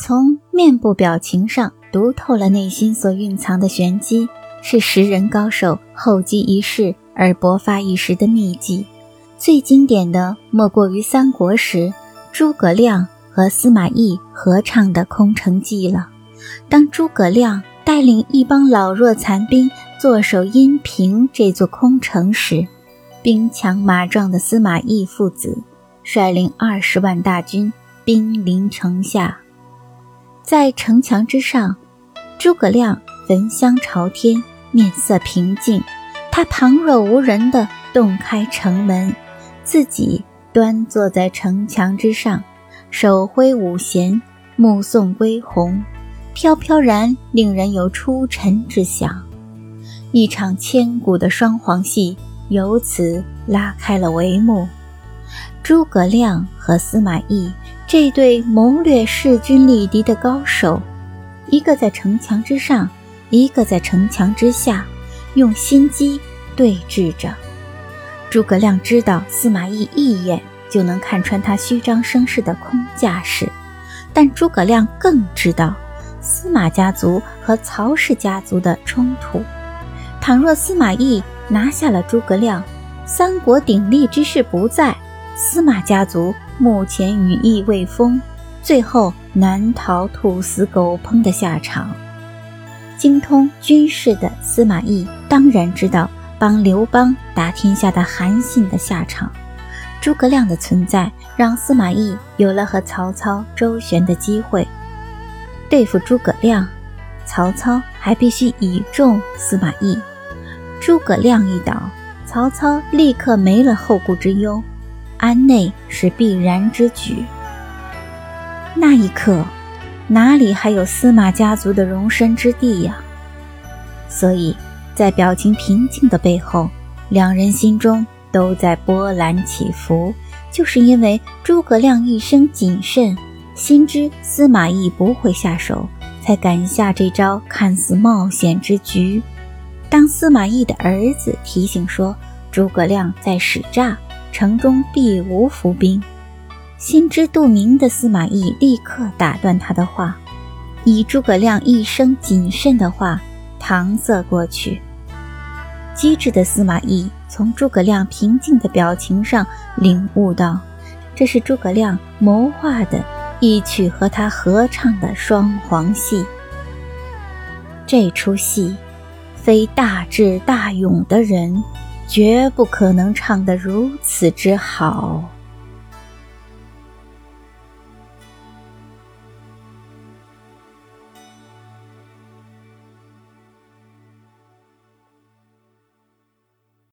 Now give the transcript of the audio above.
从面部表情上读透了内心所蕴藏的玄机，是识人高手厚积一世而薄发一时的秘籍。最经典的莫过于三国时诸葛亮和司马懿合唱的《空城计》了。当诸葛亮带领一帮老弱残兵坐守阴平这座空城时，兵强马壮的司马懿父子率领二十万大军兵临城下。在城墙之上，诸葛亮焚香朝天，面色平静。他旁若无人地洞开城门，自己端坐在城墙之上，手挥五弦，目送归鸿，飘飘然令人有出尘之想。一场千古的双簧戏由此拉开了帷幕。诸葛亮和司马懿。这对谋略势均力敌的高手，一个在城墙之上，一个在城墙之下，用心机对峙着。诸葛亮知道司马懿一眼就能看穿他虚张声势的空架势，但诸葛亮更知道司马家族和曹氏家族的冲突。倘若司马懿拿下了诸葛亮，三国鼎立之势不在，司马家族。目前羽翼未丰，最后难逃兔死狗烹的下场。精通军事的司马懿当然知道帮刘邦打天下的韩信的下场。诸葛亮的存在让司马懿有了和曹操周旋的机会。对付诸葛亮，曹操还必须倚重司马懿。诸葛亮一倒，曹操立刻没了后顾之忧。安内是必然之举。那一刻，哪里还有司马家族的容身之地呀？所以，在表情平静的背后，两人心中都在波澜起伏。就是因为诸葛亮一生谨慎，心知司马懿不会下手，才敢下这招看似冒险之局。当司马懿的儿子提醒说诸葛亮在使诈。城中必无伏兵，心知肚明的司马懿立刻打断他的话，以诸葛亮一生谨慎的话搪塞过去。机智的司马懿从诸葛亮平静的表情上领悟到，这是诸葛亮谋划的一曲和他合唱的双簧戏。这出戏，非大智大勇的人。绝不可能唱得如此之好。